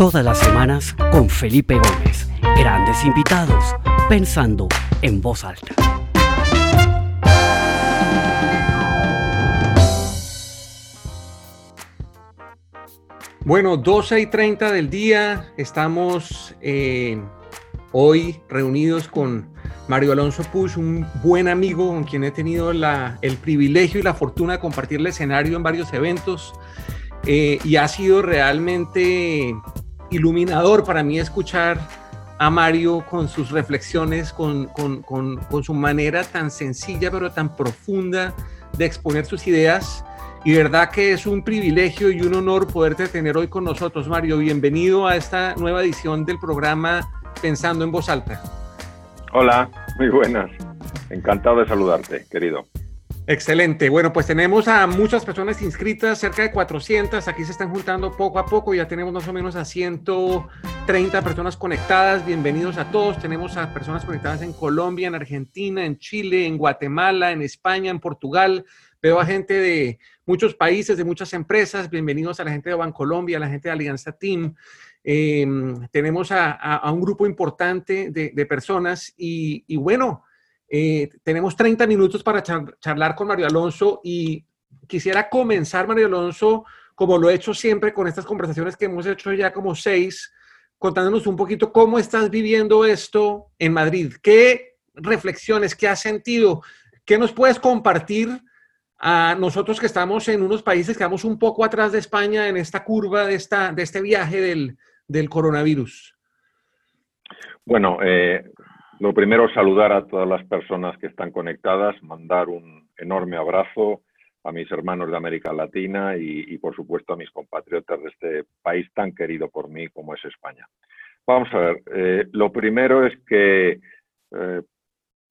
Todas las semanas con Felipe Gómez. Grandes invitados, pensando en voz alta. Bueno, 12 y 30 del día, estamos eh, hoy reunidos con Mario Alonso Push, un buen amigo con quien he tenido el privilegio y la fortuna de compartir el escenario en varios eventos. Eh, y ha sido realmente iluminador para mí escuchar a Mario con sus reflexiones, con, con, con, con, su manera tan sencilla pero tan profunda de exponer sus ideas. Y verdad que es un privilegio y un honor poderte tener hoy con nosotros, Mario. Bienvenido a esta nueva edición del programa Pensando en Voz Alta. Hola, muy buenas. Encantado de saludarte, querido. Excelente. Bueno, pues tenemos a muchas personas inscritas, cerca de 400. Aquí se están juntando poco a poco. Ya tenemos más o menos a 130 personas conectadas. Bienvenidos a todos. Tenemos a personas conectadas en Colombia, en Argentina, en Chile, en Guatemala, en España, en Portugal. Veo a gente de muchos países, de muchas empresas. Bienvenidos a la gente de Bancolombia, a la gente de Alianza Team. Em, tenemos a, un grupo importante de, personas y, y bueno, eh, tenemos 30 minutos para charlar con Mario Alonso y quisiera comenzar, Mario Alonso, como lo he hecho siempre con estas conversaciones que hemos hecho ya como seis, contándonos un poquito cómo estás viviendo esto en Madrid. ¿Qué reflexiones, qué has sentido? ¿Qué nos puedes compartir a nosotros que estamos en unos países que vamos un poco atrás de España en esta curva de, esta, de este viaje del, del coronavirus? Bueno, eh, lo primero, saludar a todas las personas que están conectadas, mandar un enorme abrazo a mis hermanos de América Latina y, por supuesto, a mis compatriotas de este país tan querido por mí como es España. Vamos a ver, eh, lo primero es que eh,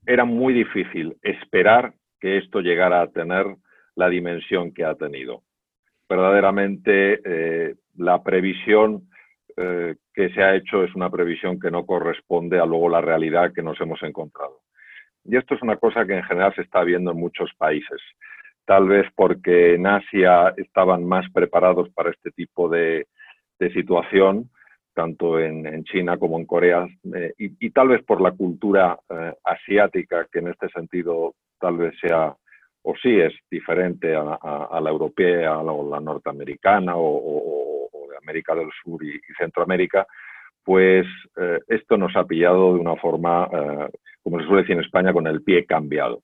era muy difícil esperar que esto llegara a tener la dimensión que ha tenido. Verdaderamente, eh, la previsión eh, que se ha hecho es una previsión que no corresponde a luego la realidad que nos hemos encontrado. Y esto es una cosa que en general se está viendo en muchos países. Tal vez porque en Asia estaban más preparados para este tipo de, situación, tanto en, China como en Corea, eh, y, tal vez por la cultura eh, asiática, que en este sentido tal vez sea, o sí es diferente a, la europea o la norteamericana o América del Sur y, Centroamérica, pues eh, esto nos ha pillado de una forma, eh, como se suele decir en España, con el pie cambiado.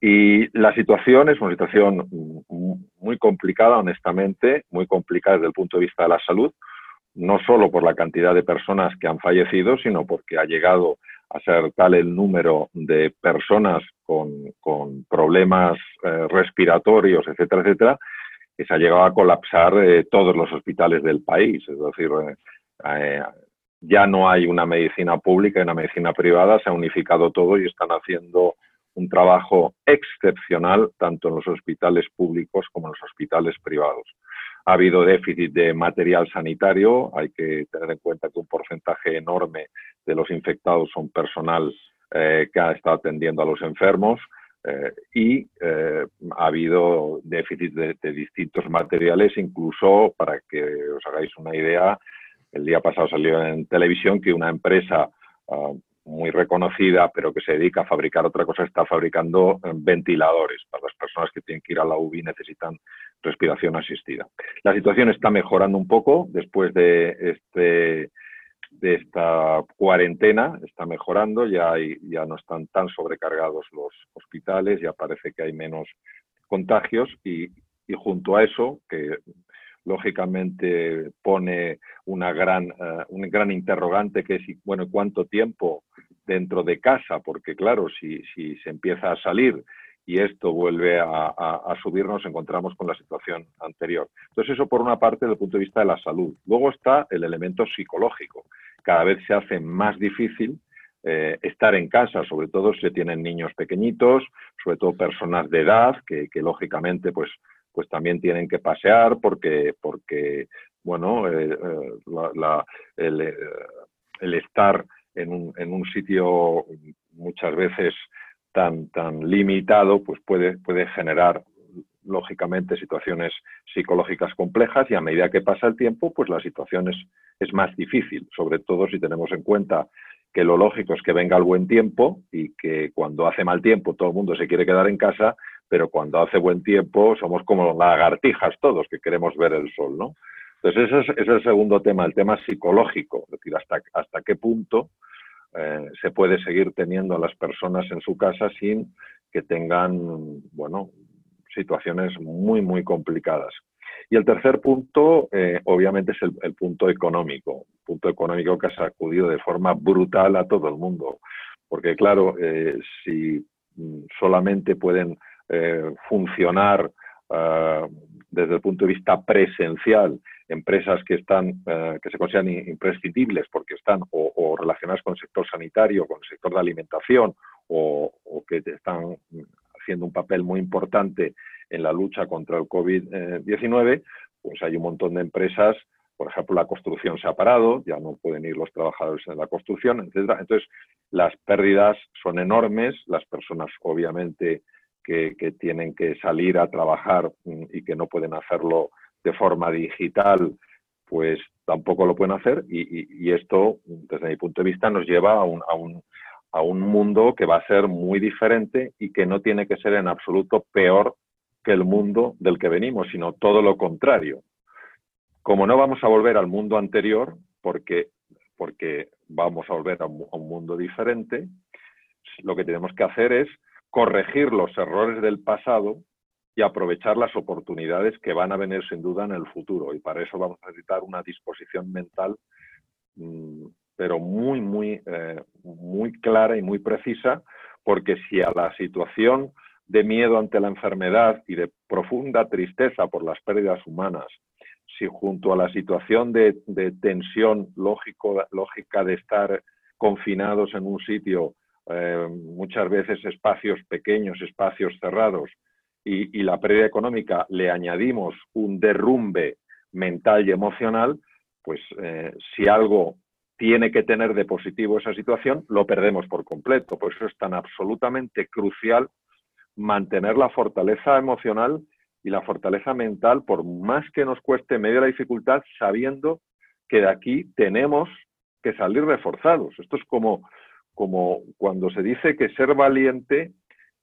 Y la situación es una situación muy complicada, honestamente, muy complicada desde el punto de vista de la salud, no solo por la cantidad de personas que han fallecido, sino porque ha llegado a ser tal el número de personas con, problemas eh, respiratorios, etcétera, etcétera, que se ha llegado a colapsar eh, todos los hospitales del país. Es decir, eh, eh, ya no hay una medicina pública y una medicina privada, se ha unificado todo y están haciendo un trabajo excepcional tanto en los hospitales públicos como en los hospitales privados. Ha habido déficit de material sanitario, hay que tener en cuenta que un porcentaje enorme de los infectados son personal que ha estado atendiendo a los enfermos. Y eh, ha habido déficit de, distintos materiales, incluso para que os hagáis una idea, el día pasado salió en televisión que una empresa ah, muy reconocida, pero que se dedica a fabricar otra cosa, está fabricando eh, ventiladores para las personas que tienen que ir a la UBI necesitan respiración asistida. La situación está mejorando un poco después de este de esta cuarentena está mejorando, ya, ya no están tan sobrecargados los hospitales, ya parece que hay menos contagios y, junto a eso, que lógicamente pone una gran, eh, un gran interrogante que es, bueno, ¿cuánto tiempo dentro de casa? Porque claro, si, si se empieza a salir y esto vuelve a, subir, nos encontramos con la situación anterior. Entonces, eso por una parte desde el punto de vista de la salud. Luego está el elemento psicológico. Cada vez se hace más difícil eh, estar en casa, sobre todo si tienen niños pequeñitos, sobre todo personas de edad, que, lógicamente pues, pues también tienen que pasear porque, porque bueno, eh, eh, el, estar en un, en un sitio muchas veces tan, tan limitado, pues puede, puede generar lógicamente, situaciones psicológicas complejas y a medida que pasa el tiempo, pues la situación es, es más difícil, sobre todo si tenemos en cuenta que lo lógico es que venga el buen tiempo y que cuando hace mal tiempo todo el mundo se quiere quedar en casa, pero cuando hace buen tiempo somos como lagartijas todos que queremos ver el sol, ¿no? Entonces ese es, el segundo tema, el tema psicológico, es decir, hasta, hasta qué punto eh, se puede seguir teniendo a las personas en su casa sin que tengan, bueno, situaciones muy, muy complicadas. Y el tercer punto, eh, obviamente, es el, punto económico, punto económico que ha sacudido de forma brutal a todo el mundo. Porque, claro, eh, si mm, solamente pueden funcionar ah, desde el punto de vista presencial empresas que están eh, que se consideran imprescindibles porque están o, relacionadas con el sector sanitario, con el sector de alimentación o, que están haciendo un papel muy importante en la lucha contra el COVID-19, pues hay un montón de empresas, por ejemplo, la construcción se ha parado, ya no pueden ir los trabajadores en la construcción, etcétera. Entonces, las pérdidas son enormes, las personas obviamente que, tienen que salir a trabajar mm, y que no pueden hacerlo de forma digital, pues tampoco lo pueden hacer y, esto, desde mi punto de vista, nos lleva a, un, a un mundo que va a ser muy diferente y que no tiene que ser en absoluto peor que el mundo del que venimos, sino todo lo contrario. Como no vamos a volver al mundo anterior, porque, porque vamos a volver a un mundo diferente, lo que tenemos que hacer es corregir los errores del pasado y aprovechar las oportunidades que van a venir sin duda en el futuro. Y para eso vamos a necesitar una disposición mental, mm, pero muy, muy, eh, muy clara y muy precisa, porque si a la situación de miedo ante la enfermedad y de profunda tristeza por las pérdidas humanas, si junto a la situación de, tensión lógica de estar confinados en un sitio, eh, muchas veces espacios pequeños, espacios cerrados, y, la pérdida económica le añadimos un derrumbe mental y emocional, pues eh, si algo tiene que tener de positivo esa situación, lo perdemos por completo. Por eso es tan absolutamente crucial mantener la fortaleza emocional y la fortaleza mental, por más que nos cueste medio la dificultad, sabiendo que de aquí tenemos que salir reforzados. Esto es como, como cuando se dice que ser valiente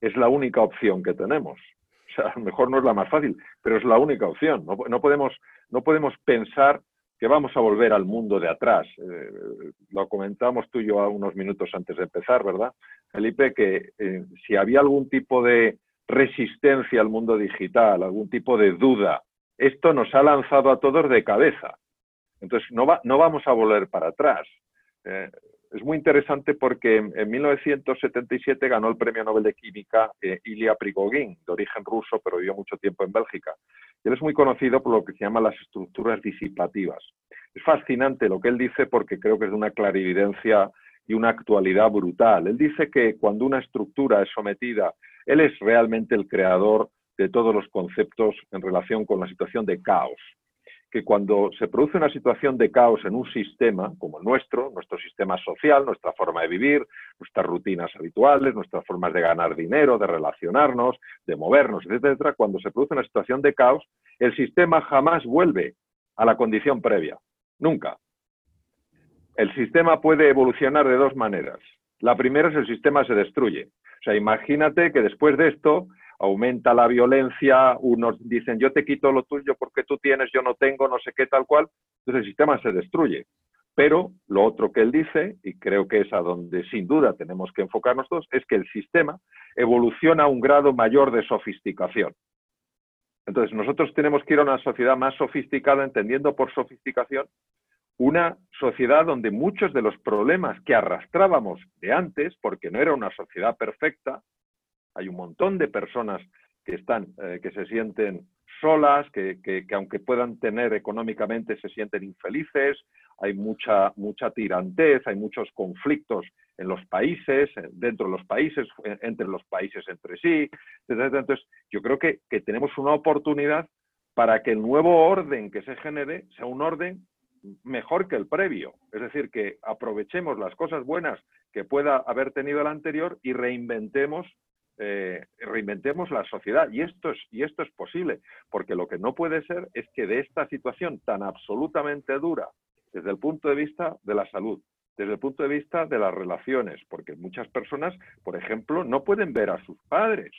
es la única opción que tenemos. O sea, a lo mejor no es la más fácil, pero es la única opción. No, podemos, no podemos pensar que vamos a volver al mundo de atrás. Eh, lo comentamos tú y yo unos minutos antes de empezar, ¿verdad? Felipe, que eh, si había algún tipo de resistencia al mundo digital, algún tipo de duda, esto nos ha lanzado a todos de cabeza. Entonces, no, va, no vamos a volver para atrás. Eh, es muy interesante porque en 1977 ganó el Premio Nobel de Química Ilya Prigogine, de origen ruso, pero vivió mucho tiempo en Bélgica. Él es muy conocido por lo que se llama las estructuras disipativas. Es fascinante lo que él dice porque creo que es de una clarividencia y una actualidad brutal. Él dice que cuando una estructura es sometida, él es realmente el creador de todos los conceptos en relación con la situación de caos que cuando se produce una situación de caos en un sistema como el nuestro, nuestro sistema social, nuestra forma de vivir, nuestras rutinas habituales, nuestras formas de ganar dinero, de relacionarnos, de movernos, etcétera, cuando se produce una situación de caos, el sistema jamás vuelve a la condición previa. Nunca. El sistema puede evolucionar de dos maneras. La primera es el sistema se destruye. O sea, imagínate que después de esto aumenta la violencia, unos dicen yo te quito lo tuyo porque tú tienes, yo no tengo, no sé qué, tal cual, entonces el sistema se destruye. Pero lo otro que él dice, y creo que es a donde sin duda tenemos que enfocarnos todos, es que el sistema evoluciona a un grado mayor de sofisticación. Entonces nosotros tenemos que ir a una sociedad más sofisticada, entendiendo por sofisticación una sociedad donde muchos de los problemas que arrastrábamos de antes, porque no era una sociedad perfecta, hay un montón de personas que están, eh, que se sienten solas, que, aunque puedan tener económicamente se sienten infelices, hay mucha, mucha tirantez, hay muchos conflictos en los países, dentro de los países, entre los países entre sí. Entonces, yo creo que tenemos una oportunidad para que el nuevo orden que se genere sea un orden mejor que el previo. Es decir, que aprovechemos las cosas buenas que pueda haber tenido el anterior y reinventemos eh, reinventemos la sociedad. Y esto, es, y esto es posible, porque lo que no puede ser es que de esta situación tan absolutamente dura, desde el punto de vista de la salud, desde el punto de vista de las relaciones, porque muchas personas, por ejemplo, no pueden ver a sus padres,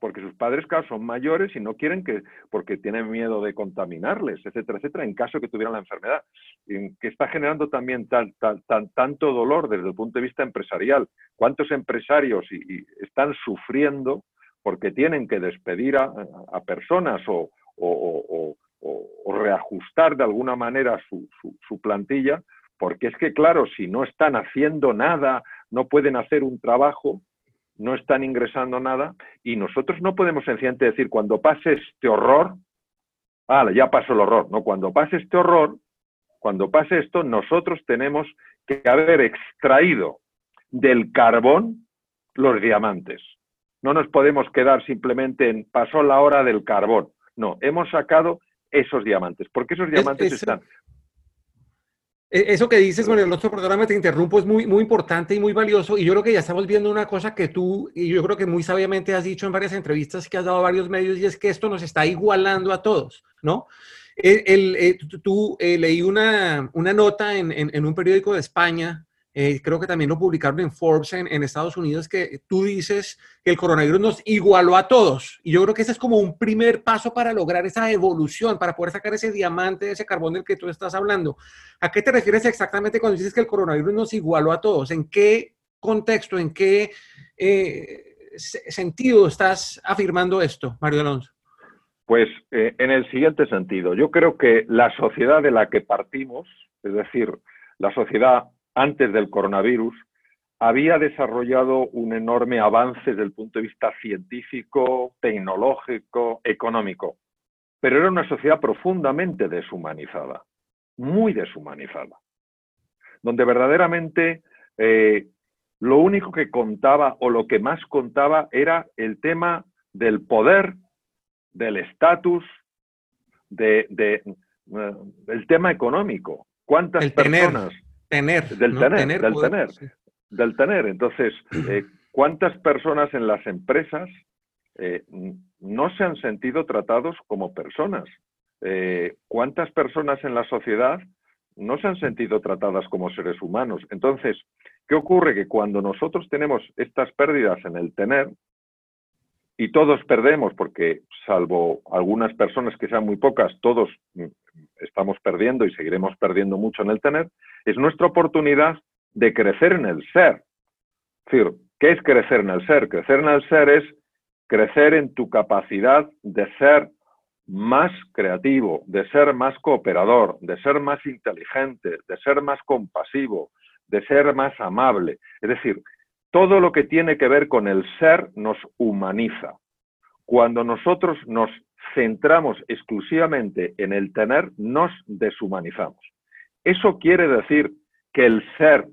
porque sus padres, son mayores y no quieren que, porque tienen miedo de contaminarles, etcétera, etcétera, en caso que tuvieran la enfermedad, que está generando también tan, tanto dolor desde el punto de vista empresarial. ¿Cuántos empresarios están sufriendo porque tienen que despedir a, personas o, reajustar de alguna manera su plantilla? Porque es que, claro, si no están haciendo nada, no pueden hacer un trabajo, no están ingresando nada y nosotros no podemos sencillamente decir cuando pase este horror, ah, ya pasó el horror, no, cuando pase este horror, cuando pase esto, nosotros tenemos que haber extraído del carbón los diamantes. No nos podemos quedar simplemente en pasó la hora del carbón. No, hemos sacado esos diamantes, porque esos diamantes están eso que dices, bueno, el otro programa te interrumpo, es muy, muy importante y muy valioso. Y yo creo que ya estamos viendo una cosa que tú, y yo creo que muy sabiamente has dicho en varias entrevistas que has dado a varios medios, y es que esto nos está igualando a todos, ¿no? El, eh, tú, eh, leí una, una nota en, en, un periódico de España eh, creo que también lo publicaron en Forbes en, Estados Unidos, que tú dices que el coronavirus nos igualó a todos. Y yo creo que ese es como un primer paso para lograr esa evolución, para poder sacar ese diamante, ese carbón del que tú estás hablando. ¿A qué te refieres exactamente cuando dices que el coronavirus nos igualó a todos? ¿En qué contexto, en qué eh, sentido estás afirmando esto, Mario Alonso? Pues eh, en el siguiente sentido, yo creo que la sociedad de la que partimos, es decir, la sociedad antes del coronavirus, había desarrollado un enorme avance desde el punto de vista científico, tecnológico, económico, pero era una sociedad profundamente deshumanizada, muy deshumanizada, donde verdaderamente eh, lo único que contaba o lo que más contaba era el tema del poder, del estatus, de, eh, del tema económico. ¿Cuántas personas? Tener. Del tener, del tener. Del tener. Entonces, eh, ¿cuántas personas en las empresas eh, no se han sentido tratados como personas? Eh, ¿Cuántas personas en la sociedad no se han sentido tratadas como seres humanos? Entonces, ¿qué ocurre? Que cuando nosotros tenemos estas pérdidas en el tener, y todos perdemos, porque salvo algunas personas que sean muy pocas, todos mm, estamos perdiendo y seguiremos perdiendo mucho en el tener, es nuestra oportunidad de crecer en el ser. Es decir, ¿qué es crecer en el ser? Crecer en el ser es crecer en tu capacidad de ser más creativo, de ser más cooperador, de ser más inteligente, de ser más compasivo, de ser más amable. Es decir, todo lo que tiene que ver con el ser nos humaniza. Cuando nosotros nos centramos exclusivamente en el tener, nos deshumanizamos. Eso quiere decir que el ser,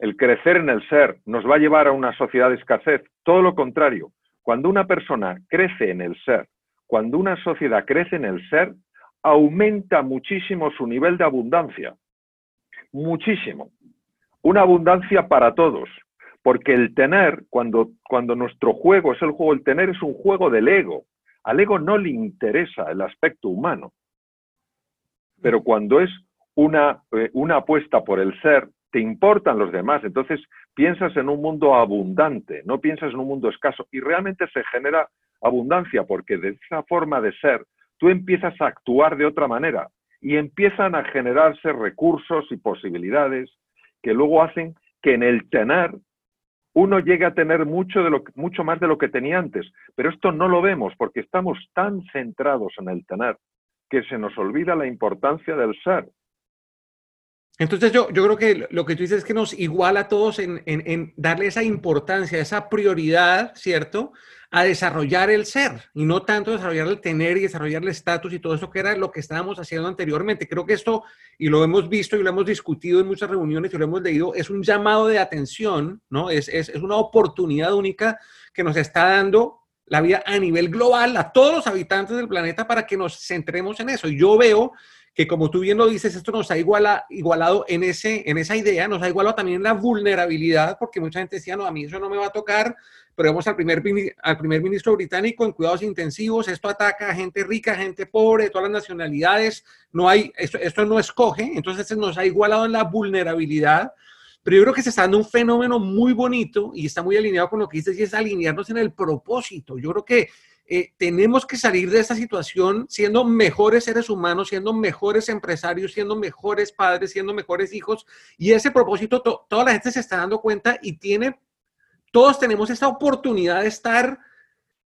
el crecer en el ser, nos va a llevar a una sociedad de escasez. Todo lo contrario, cuando una persona crece en el ser, cuando una sociedad crece en el ser, aumenta muchísimo su nivel de abundancia. Muchísimo. Una abundancia para todos, porque el tener, cuando, cuando nuestro juego es el juego, el tener es un juego del ego. Al ego no le interesa el aspecto humano. Pero cuando es una, eh, una apuesta por el ser, te importan los demás. Entonces piensas en un mundo abundante, no piensas en un mundo escaso. Y realmente se genera abundancia porque de esa forma de ser tú empiezas a actuar de otra manera y empiezan a generarse recursos y posibilidades que luego hacen que en el tener uno llegue a tener mucho, de lo, mucho más de lo que tenía antes. Pero esto no lo vemos porque estamos tan centrados en el tener que se nos olvida la importancia del ser. Entonces yo, yo creo que lo que tú dices es que nos iguala a todos en, en, darle esa importancia, esa prioridad, ¿cierto? A desarrollar el ser y no tanto desarrollar el tener y desarrollar el estatus y todo eso que era lo que estábamos haciendo anteriormente. Creo que esto, y lo hemos visto y lo hemos discutido en muchas reuniones y lo hemos leído, es un llamado de atención, ¿no? Es, es, es una oportunidad única que nos está dando la vida a nivel global, a todos los habitantes del planeta, para que nos centremos en eso. Y yo veo que como tú bien lo dices, esto nos ha igualado en, ese, en esa idea, nos ha igualado también en la vulnerabilidad, porque mucha gente decía, no, a mí eso no me va a tocar, pero vemos al primer, al primer ministro británico en cuidados intensivos, esto ataca a gente rica, gente pobre, todas las nacionalidades, no hay, esto, esto no escoge, entonces nos ha igualado en la vulnerabilidad, pero yo creo que se está dando un fenómeno muy bonito y está muy alineado con lo que dices y es alinearnos en el propósito. Yo creo que eh, tenemos que salir de esta situación siendo mejores seres humanos, siendo mejores empresarios, siendo mejores padres, siendo mejores hijos. Y ese propósito, toda la gente se está dando cuenta y tiene, todos tenemos esta oportunidad de estar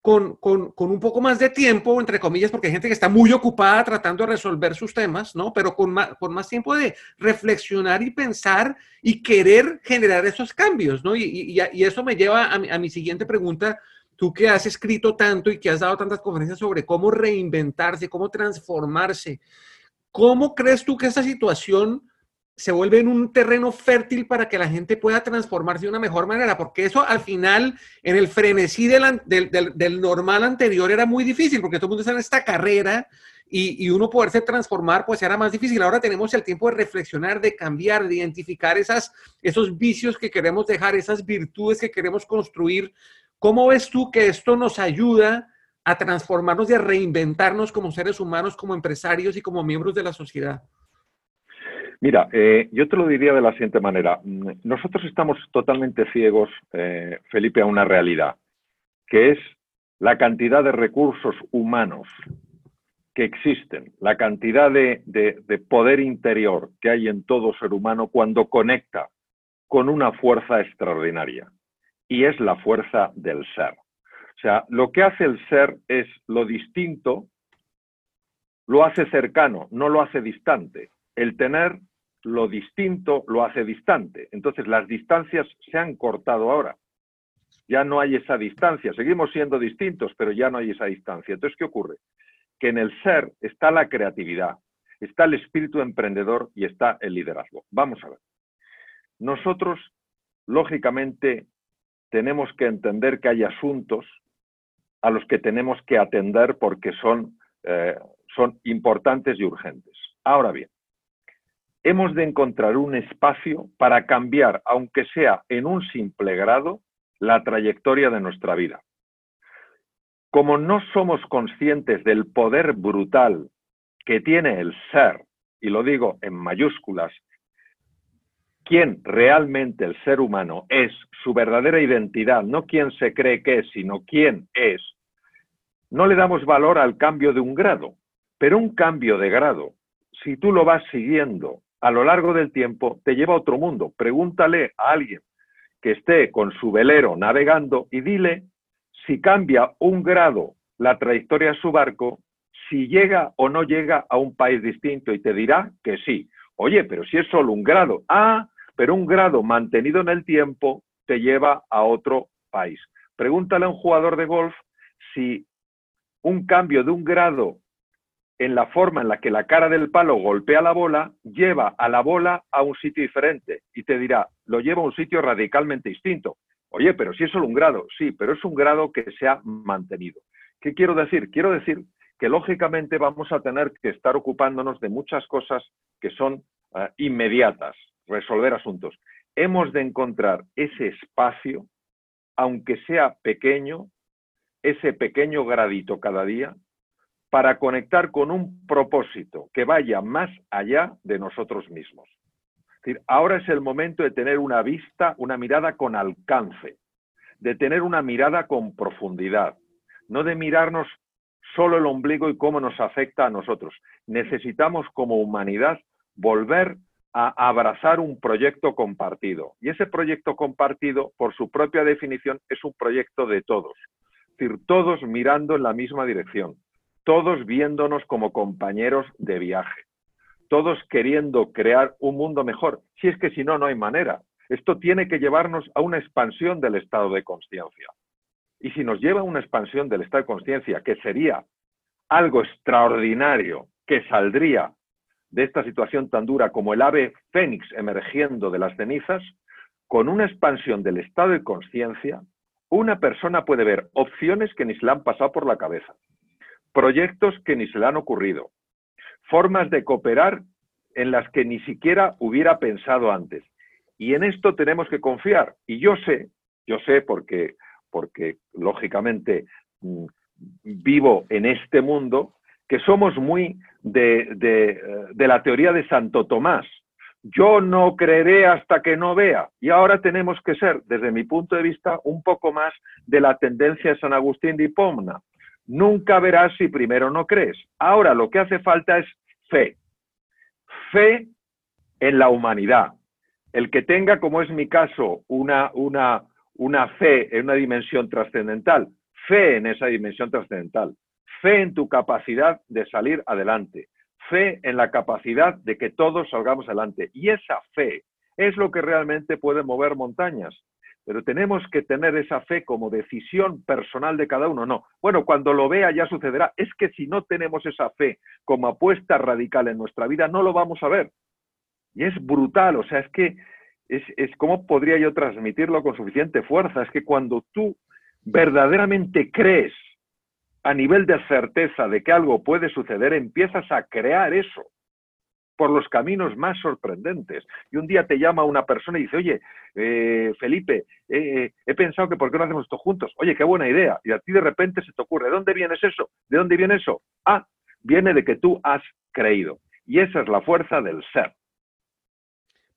con, con, con, un poco más de tiempo, entre comillas, porque hay gente que está muy ocupada tratando de resolver sus temas, ¿no? Pero con más, con más tiempo de reflexionar y pensar y querer generar esos cambios, ¿no? Y, y, y eso me lleva a mi, a mi siguiente pregunta tú que has escrito tanto y que has dado tantas conferencias sobre cómo reinventarse, cómo transformarse, ¿cómo crees tú que esta situación se vuelve en un terreno fértil para que la gente pueda transformarse de una mejor manera? Porque eso al final, en el frenesí del, del, normal anterior era muy difícil, porque todo el mundo está en esta carrera y, y, uno poderse transformar, pues era más difícil. Ahora tenemos el tiempo de reflexionar, de cambiar, de identificar esas, esos vicios que queremos dejar, esas virtudes que queremos construir ¿Cómo ves tú que esto nos ayuda a transformarnos y a reinventarnos como seres humanos, como empresarios y como miembros de la sociedad? Mira, eh, yo te lo diría de la siguiente manera. Nosotros estamos totalmente ciegos, eh, Felipe, a una realidad, que es la cantidad de recursos humanos que existen, la cantidad de, de poder interior que hay en todo ser humano cuando conecta con una fuerza extraordinaria y es la fuerza del ser. O sea, lo que hace el ser es lo distinto, lo hace cercano, no lo hace distante. El tener lo distinto lo hace distante. Entonces las distancias se han cortado ahora. Ya no hay esa distancia. Seguimos siendo distintos, pero ya no hay esa distancia. Entonces, ¿qué ocurre? Que en el ser está la creatividad, está el espíritu emprendedor y está el liderazgo. Vamos a ver. Nosotros, lógicamente, tenemos que entender que hay asuntos a los que tenemos que atender porque son, eh, son importantes y urgentes. Ahora bien, hemos de encontrar un espacio para cambiar, aunque sea en un simple grado, la trayectoria de nuestra vida. Como no somos conscientes del poder brutal que tiene el ser, y lo digo en mayúsculas, quién realmente el ser humano es, su verdadera identidad, no quién se cree que es, sino quién es, no le damos valor al cambio de un grado. Pero un cambio de grado, si tú lo vas siguiendo a lo largo del tiempo, te lleva a otro mundo. Pregúntale a alguien que esté con su velero navegando y dile si cambia un grado la trayectoria de su barco, si llega o no llega a un país distinto y te dirá que sí. Oye, pero si es solo un grado. Ah, pero un grado mantenido en el tiempo te lleva a otro país. Pregúntale a un jugador de golf si un cambio de un grado en la forma en la que la cara del palo golpea la bola, lleva a la bola a un sitio diferente y te dirá, lo lleva a un sitio radicalmente distinto. Oye, pero si es solo un grado, sí, pero es un grado que se ha mantenido. ¿Qué quiero decir? Quiero decir que lógicamente vamos a tener que estar ocupándonos de muchas cosas que son uh, inmediatas, resolver asuntos. Hemos de encontrar ese espacio, aunque sea pequeño, ese pequeño gradito cada día, para conectar con un propósito que vaya más allá de nosotros mismos. Ahora es el momento de tener una vista, una mirada con alcance, de tener una mirada con profundidad, no de mirarnos solo el ombligo y cómo nos afecta a nosotros. Necesitamos como humanidad volver a abrazar un proyecto compartido. Y ese proyecto compartido, por su propia definición, es un proyecto de todos. Es decir, todos mirando en la misma dirección, todos viéndonos como compañeros de viaje, todos queriendo crear un mundo mejor. Si es que si no, no hay manera. Esto tiene que llevarnos a una expansión del estado de conciencia. Y si nos lleva a una expansión del estado de conciencia, que sería algo extraordinario, que saldría de esta situación tan dura como el ave fénix emergiendo de las cenizas, con una expansión del estado de conciencia, una persona puede ver opciones que ni se le han pasado por la cabeza, proyectos que ni se le han ocurrido, formas de cooperar en las que ni siquiera hubiera pensado antes. Y en esto tenemos que confiar. Y yo sé, yo sé porque, porque lógicamente mm, vivo en este mundo, que somos muy de, de, la teoría de Santo Tomás. Yo no creeré hasta que no vea. Y ahora tenemos que ser, desde mi punto de vista, un poco más de la tendencia de San Agustín de Hipomna. Nunca verás si primero no crees. Ahora lo que hace falta es fe. Fe en la humanidad, el que tenga, como es mi caso, una, una, una fe en una dimensión trascendental, fe en esa dimensión trascendental, fe en tu capacidad de salir adelante, fe en la capacidad de que todos salgamos adelante. Y esa fe es lo que realmente puede mover montañas. Pero tenemos que tener esa fe como decisión personal de cada uno. No, bueno, cuando lo vea ya sucederá. Es que si no tenemos esa fe como apuesta radical en nuestra vida, no lo vamos a ver. Y es brutal, o sea, es que es, es cómo podría yo transmitirlo con suficiente fuerza. Es que cuando tú verdaderamente crees a nivel de certeza de que algo puede suceder, empiezas a crear eso por los caminos más sorprendentes. Y un día te llama una persona y dice, oye, eh, Felipe, eh, he pensado que por qué no hacemos esto juntos. Oye, qué buena idea. Y a ti de repente se te ocurre, ¿de dónde viene eso? ¿De dónde viene eso? Ah, viene de que tú has creído. Y esa es la fuerza del ser.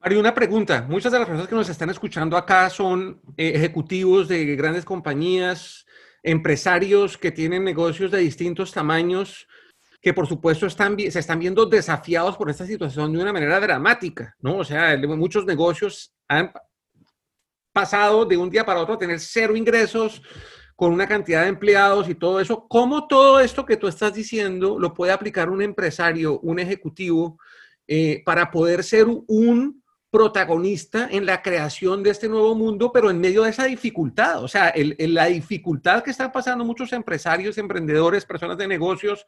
Mario, una pregunta. Muchas de las personas que nos están escuchando acá son eh, ejecutivos de grandes compañías, empresarios que tienen negocios de distintos tamaños, que por supuesto están, se están viendo desafiados por esta situación de una manera dramática, ¿no? O sea, muchos negocios han pasado de un día para otro a tener cero ingresos, con una cantidad de empleados y todo eso. ¿Cómo todo esto que tú estás diciendo lo puede aplicar un empresario, un ejecutivo, eh, para poder ser un protagonista en la creación de este nuevo mundo, pero en medio de esa dificultad. O sea, la dificultad que están pasando muchos empresarios, emprendedores, personas de negocios.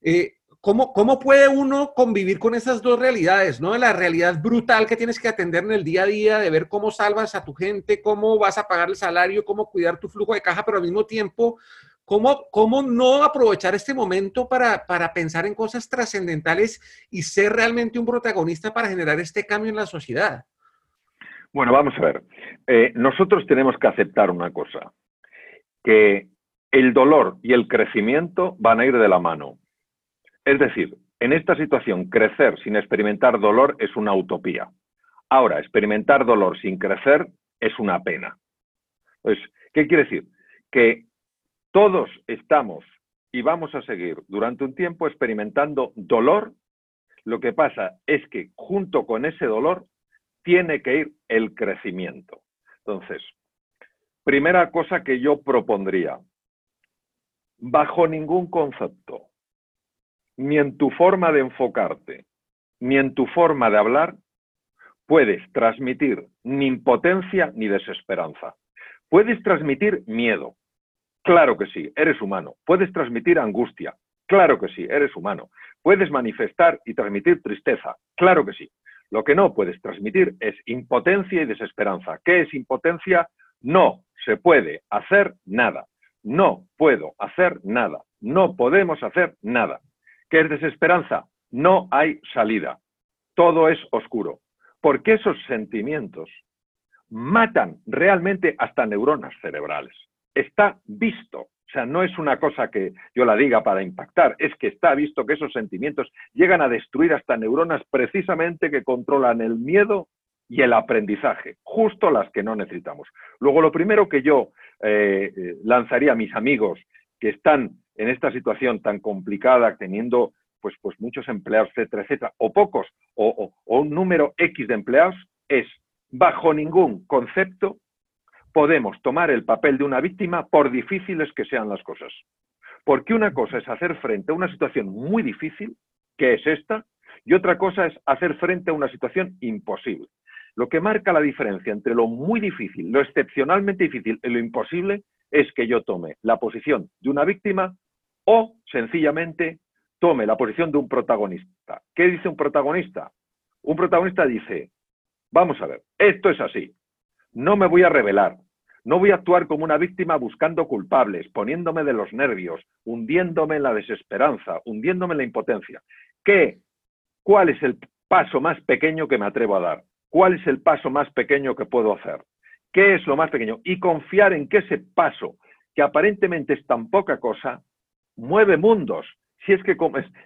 Eh, ¿cómo, ¿Cómo puede uno convivir con esas dos realidades? ¿no? La realidad brutal que tienes que atender en el día a día, de ver cómo salvas a tu gente, cómo vas a pagar el salario, cómo cuidar tu flujo de caja, pero al mismo tiempo ¿Cómo, ¿Cómo no aprovechar este momento para, pensar en cosas trascendentales y ser realmente un protagonista para generar este cambio en la sociedad? Bueno, vamos a ver. Eh, nosotros tenemos que aceptar una cosa, que el dolor y el crecimiento van a ir de la mano. Es decir, en esta situación, crecer sin experimentar dolor es una utopía. Ahora, experimentar dolor sin crecer es una pena. Entonces, ¿qué quiere decir? Que todos estamos y vamos a seguir durante un tiempo experimentando dolor. Lo que pasa es que junto con ese dolor tiene que ir el crecimiento. Entonces, primera cosa que yo propondría, bajo ningún concepto, ni en tu forma de enfocarte, ni en tu forma de hablar, puedes transmitir ni impotencia ni desesperanza. Puedes transmitir miedo, Claro que sí, eres humano. Puedes transmitir angustia. Claro que sí, eres humano. Puedes manifestar y transmitir tristeza. Claro que sí. Lo que no puedes transmitir es impotencia y desesperanza. ¿Qué es impotencia? No se puede hacer nada. No puedo hacer nada. No podemos hacer nada. ¿Qué es desesperanza? No hay salida. Todo es oscuro. Porque esos sentimientos matan realmente hasta neuronas cerebrales está visto. O sea, no es una cosa que yo la diga para impactar, es que está visto que esos sentimientos llegan a destruir hasta neuronas precisamente que controlan el miedo y el aprendizaje, justo las que no necesitamos. Luego, lo primero que yo eh, eh, lanzaría a mis amigos que están en esta situación tan complicada, teniendo pues, pues muchos empleados, etcétera, etcétera, o pocos, o un número X de empleados, es bajo ningún concepto podemos tomar el papel de una víctima por difíciles que sean las cosas. Porque una cosa es hacer frente a una situación muy difícil, que es esta, y otra cosa es hacer frente a una situación imposible. Lo que marca la diferencia entre lo muy difícil, lo excepcionalmente difícil y lo imposible es que yo tome la posición de una víctima o sencillamente tome la posición de un protagonista. ¿Qué dice un protagonista? Un protagonista dice, vamos a ver, esto es así, no me voy a revelar, no voy a actuar como una víctima buscando culpables, poniéndome de los nervios, hundiéndome en la desesperanza, hundiéndome en la impotencia. ¿qué, ¿cuál es el paso más pequeño que me atrevo a dar? ¿Cuál es el paso más pequeño que puedo hacer? ¿Qué es lo más pequeño? Y confiar en que ese paso, que aparentemente es tan poca cosa, mueve mundos. Si es que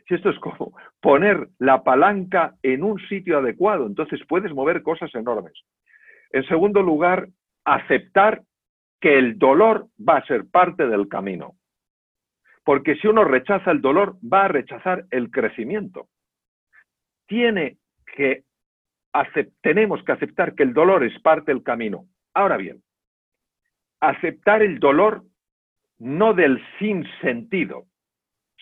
si esto es como poner la palanca en un sitio adecuado, entonces puedes mover cosas enormes. En segundo lugar, aceptar que el dolor va a ser parte del camino. Porque si uno rechaza el dolor, va a rechazar el crecimiento. Tiene que tenemos que aceptar que el dolor es parte del camino. Ahora bien, aceptar el dolor no del sin sentido,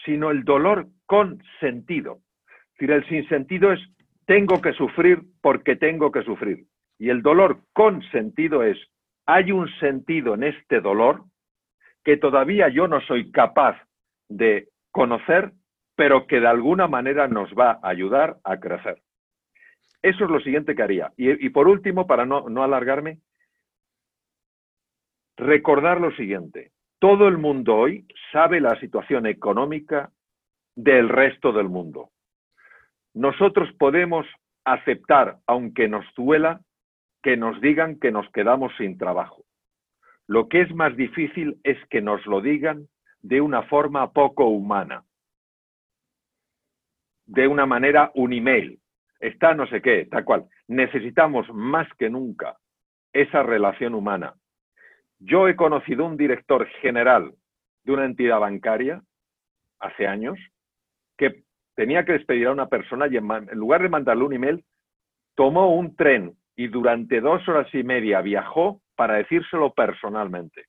sino el dolor con sentido. Es decir, el sinsentido es tengo que sufrir porque tengo que sufrir. Y el dolor con sentido es hay un sentido en este dolor que todavía yo no soy capaz de conocer, pero que de alguna manera nos va a ayudar a crecer. Eso es lo siguiente que haría. Y, por último, para no, no alargarme, recordar lo siguiente. Todo el mundo hoy sabe la situación económica del resto del mundo. Nosotros podemos aceptar, aunque nos duela, que nos digan que nos quedamos sin trabajo. Lo que es más difícil es que nos lo digan de una forma poco humana, de una manera un email, está no sé qué, tal cual. Necesitamos más que nunca esa relación humana. Yo he conocido un director general de una entidad bancaria hace años que tenía que despedir a una persona y en, lugar de mandarle un email, tomó un tren y durante dos horas y media viajó para decírselo personalmente.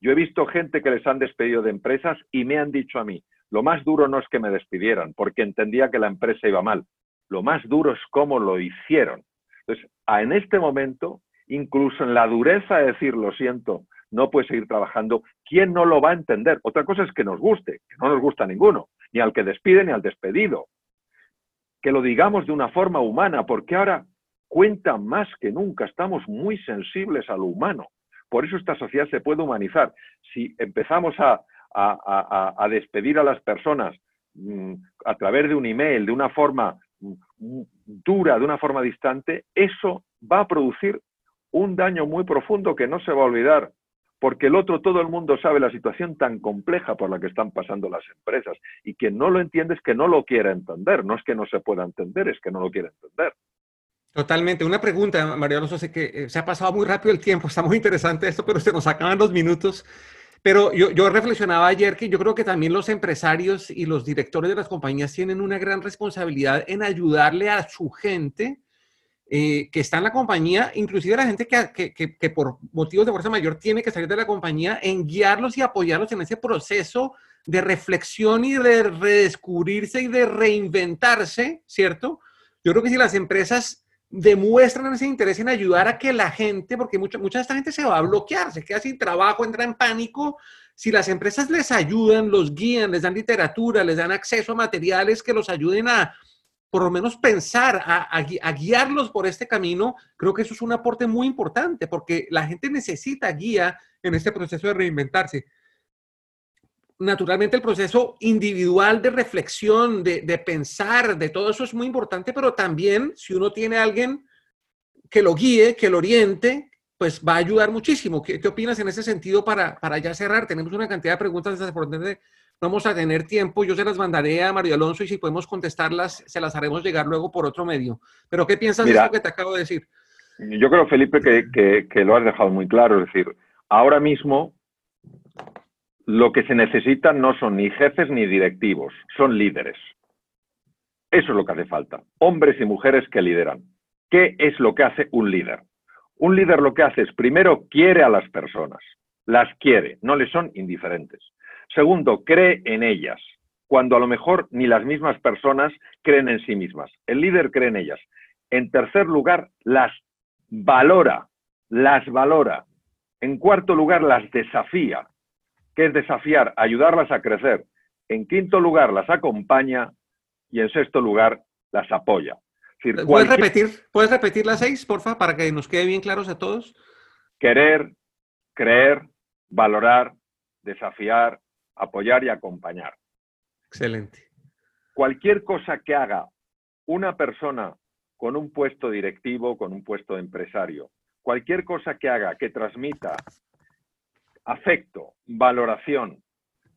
Yo he visto gente que les han despedido de empresas y me han dicho a mí, lo más duro no es que me despidieran, porque entendía que la empresa iba mal. Lo más duro es cómo lo hicieron. Entonces, en este momento, incluso en la dureza de decir lo siento, no puede seguir trabajando, ¿quién no lo va a entender? Otra cosa es que nos guste, que no nos gusta a ninguno, ni al que despide ni al despedido. Que lo digamos de una forma humana, porque ahora cuenta más que nunca, estamos muy sensibles a lo humano. Por eso esta sociedad se puede humanizar. Si empezamos a, despedir a las personas mm, a través de un email, de una forma dura de una forma distante, eso va a producir un daño muy profundo que no se va a olvidar, porque el otro, todo el mundo sabe la situación tan compleja por la que están pasando las empresas, y quien no lo entiende es que no lo quiere entender, no es que no se pueda entender, es que no lo quiere entender. Totalmente. Una pregunta, María Alonso, sé que eh, se ha pasado muy rápido el tiempo, está muy interesante esto, pero se nos acaban los minutos. Pero yo, reflexionaba ayer que yo creo que también los empresarios y los directores de las compañías tienen una gran responsabilidad en ayudarle a su gente eh, que está en la compañía, inclusive a la gente que, que, por motivos de fuerza mayor tiene que salir de la compañía, en guiarlos y apoyarlos en ese proceso de reflexión y de redescubrirse y de reinventarse, ¿cierto? Yo creo que si las empresas demuestran ese interés en ayudar a que la gente, porque mucha, mucha de esta gente se va a bloquear, se queda sin trabajo, entra en pánico. Si las empresas les ayudan, los guían, les dan literatura, les dan acceso a materiales que los ayuden a, por lo menos, pensar, a, a guiarlos por este camino, creo que eso es un aporte muy importante, porque la gente necesita guía en este proceso de reinventarse naturalmente el proceso individual de reflexión, de, pensar, de todo eso es muy importante, pero también si uno tiene a alguien que lo guíe, que lo oriente, pues va a ayudar muchísimo. ¿Qué, opinas en ese sentido para, para ya cerrar? Tenemos una cantidad de preguntas desafortunadamente vamos a tener tiempo, yo se las mandaré a Mario Alonso y si podemos contestarlas, se las haremos llegar luego por otro medio. Pero ¿qué piensas de eso que te acabo de decir? Yo creo, Felipe, que, que lo has dejado muy claro. Es decir, ahora mismo lo que se necesita no son ni jefes ni directivos, son líderes. Eso es lo que hace falta. Hombres y mujeres que lideran. ¿Qué es lo que hace un líder? Un líder lo que hace es, primero, quiere a las personas. Las quiere, no le son indiferentes. Segundo, cree en ellas, cuando a lo mejor ni las mismas personas creen en sí mismas. El líder cree en ellas. En tercer lugar, las valora, las valora. En cuarto lugar, las desafía que es desafiar, ayudarlas a crecer. En quinto lugar, las acompaña y en sexto lugar, las apoya. ¿Puedes, repetir, ¿Puedes repetir las seis, porfa, para que nos quede bien claros a todos? Querer, creer, valorar, desafiar, apoyar y acompañar. Excelente. cualquier cosa que haga una persona con un puesto directivo, con un puesto empresario, cualquier cosa que haga que transmita afecto, valoración,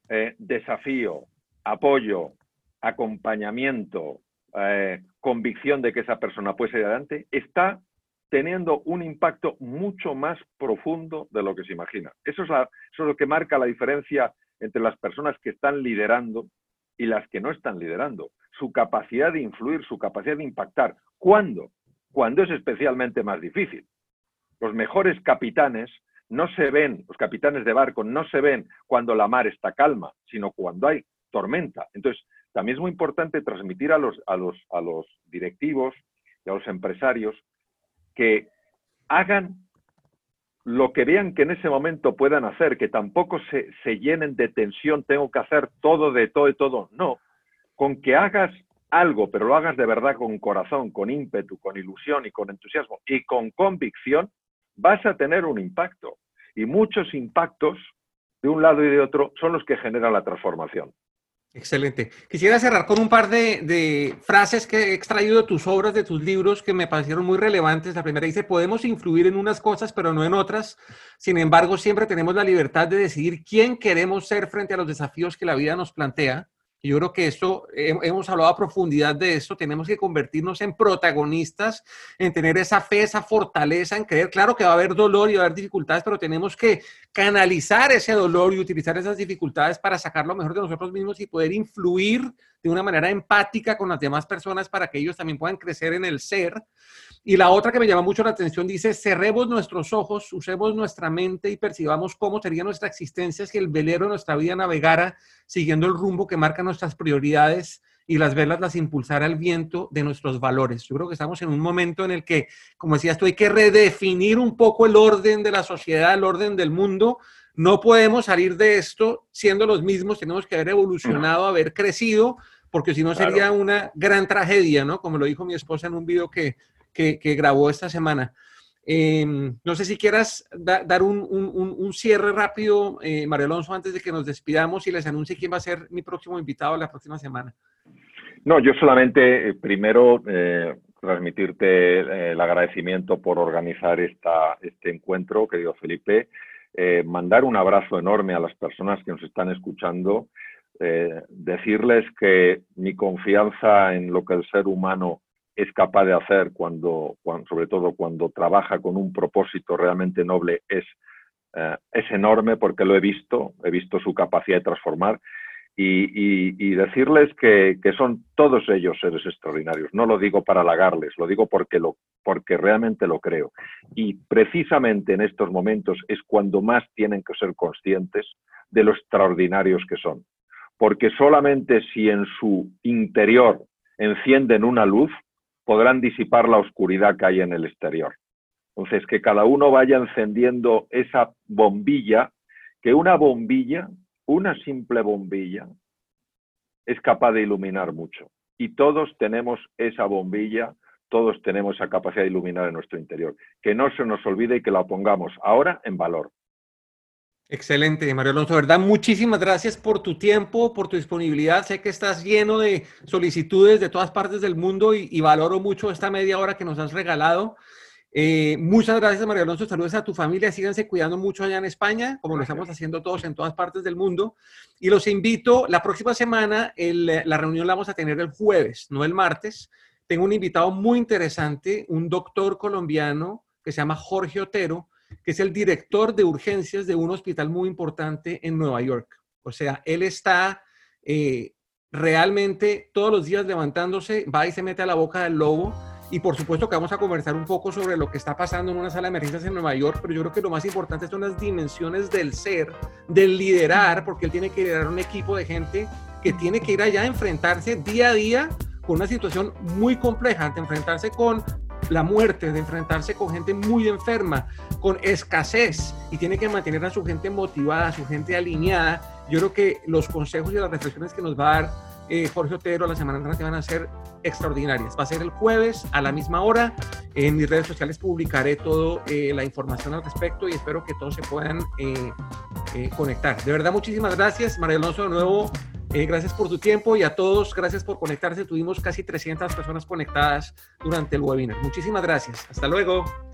eh, desafío, apoyo, acompañamiento, eh, convicción de que esa persona puede ser adelante, está teniendo un impacto mucho más profundo de lo que se imagina. Eso es, eso es lo que marca la diferencia entre las personas que están liderando y las que no están liderando. Su capacidad de influir, su capacidad de impactar. ¿Cuándo? Cuando es especialmente más difícil. Los mejores capitanes no se ven, los capitanes de barco no se ven cuando la mar está calma, sino cuando hay tormenta. Entonces, también es muy importante transmitir a los, a los, a los directivos y a los empresarios que hagan lo que vean que en ese momento puedan hacer, que tampoco se, se llenen de tensión, tengo que hacer todo de todo y todo. No, con que hagas algo, pero lo hagas de verdad con corazón, con ímpetu, con ilusión y con entusiasmo y con convicción, vas a tener un impacto. Y muchos impactos, de un lado y de otro, son los que generan la transformación. Excelente. Quisiera cerrar con un par de, frases que he extraído de tus obras, de tus libros, que me parecieron muy relevantes. La primera dice, podemos influir en unas cosas, pero no en otras. Sin embargo, siempre tenemos la libertad de decidir quién queremos ser frente a los desafíos que la vida nos plantea. Yo creo que esto, hemos hablado a profundidad de esto, tenemos que convertirnos en protagonistas, en tener esa fe, esa fortaleza, en creer, claro que va a haber dolor y va a haber dificultades, pero tenemos que canalizar ese dolor y utilizar esas dificultades para sacar lo mejor de nosotros mismos y poder influir de una manera empática con las demás personas para que ellos también puedan crecer en el ser y la otra que me llama mucho la atención dice, cerremos nuestros ojos, usemos nuestra mente y percibamos cómo sería nuestra existencia si el velero de nuestra vida navegara siguiendo el rumbo que marca nuestras prioridades y las velas las impulsara el viento de nuestros valores. Yo creo que estamos en un momento en el que, como decías tú, hay que redefinir un poco el orden de la sociedad, el orden del mundo. No podemos salir de esto siendo los mismos, tenemos que haber evolucionado, haber crecido, porque si no sería una gran tragedia, ¿no? Como lo dijo mi esposa en un video que, que, grabó esta semana. Em, no sé si quieras dar un, cierre rápido, eh, María Alonso, antes de que nos despidamos y les anuncie quién va a ser mi próximo invitado la próxima semana. No, yo solamente eh, primero eh, transmitirte eh, el agradecimiento por organizar esta, este encuentro, querido Felipe, mandar un abrazo enorme a las personas que nos están escuchando, decirles que mi confianza en lo que el ser humano es capaz de hacer cuando, sobre todo cuando trabaja con un propósito realmente noble, es, eh, es enorme porque lo he visto, he visto su capacidad de transformar y, decirles que, son todos ellos seres extraordinarios. No lo digo para halagarles, lo digo porque, lo, porque realmente lo creo. Y precisamente en estos momentos es cuando más tienen que ser conscientes de lo extraordinarios que son. Porque solamente si en su interior encienden una luz, podrán disipar la oscuridad que hay en el exterior. Entonces, que cada uno vaya encendiendo esa bombilla, que una bombilla, una simple bombilla, es capaz de iluminar mucho. Y todos tenemos esa bombilla, todos tenemos esa capacidad de iluminar en nuestro interior. Que no se nos olvide y que la pongamos ahora en valor. Excelente, Mario Alonso. ¿Verdad? Muchísimas gracias por tu tiempo, por tu disponibilidad. Sé que estás lleno de solicitudes de todas partes del mundo y, valoro mucho esta media hora que nos has regalado. Eh, muchas gracias, Mario Alonso. Saludos a tu familia. Síganse cuidando mucho allá en España, como lo estamos haciendo todos en todas partes del mundo. Y los invito, la próxima semana, la reunión la vamos a tener el jueves, no el martes. Tengo un invitado muy interesante, un doctor colombiano que se llama Jorge Otero que es el director de urgencias de un hospital muy importante en Nueva York. O sea, él está eh, realmente todos los días levantándose, va y se mete a la boca del lobo. Y por supuesto que vamos a conversar un poco sobre lo que está pasando en una sala de emergencias en Nueva York, pero yo creo que lo más importante son las dimensiones del ser, del liderar, porque él tiene que liderar un equipo de gente que tiene que ir allá a enfrentarse día a día con una situación muy compleja, de enfrentarse con la muerte, de enfrentarse con gente muy enferma, con escasez y tiene que mantener a su gente motivada, a su gente alineada. Yo creo que los consejos y las reflexiones que nos va a dar eh, Jorge Otero la semana entrante van a ser extraordinarias. Va a ser el jueves a la misma hora. En mis redes sociales publicaré toda eh, la información al respecto y espero que todos se puedan eh, conectar. De verdad, muchísimas gracias. María Alonso, de nuevo, gracias por tu tiempo y a todos, gracias por conectarse. Tuvimos casi 300 personas conectadas durante el webinar. Muchísimas gracias. Hasta luego.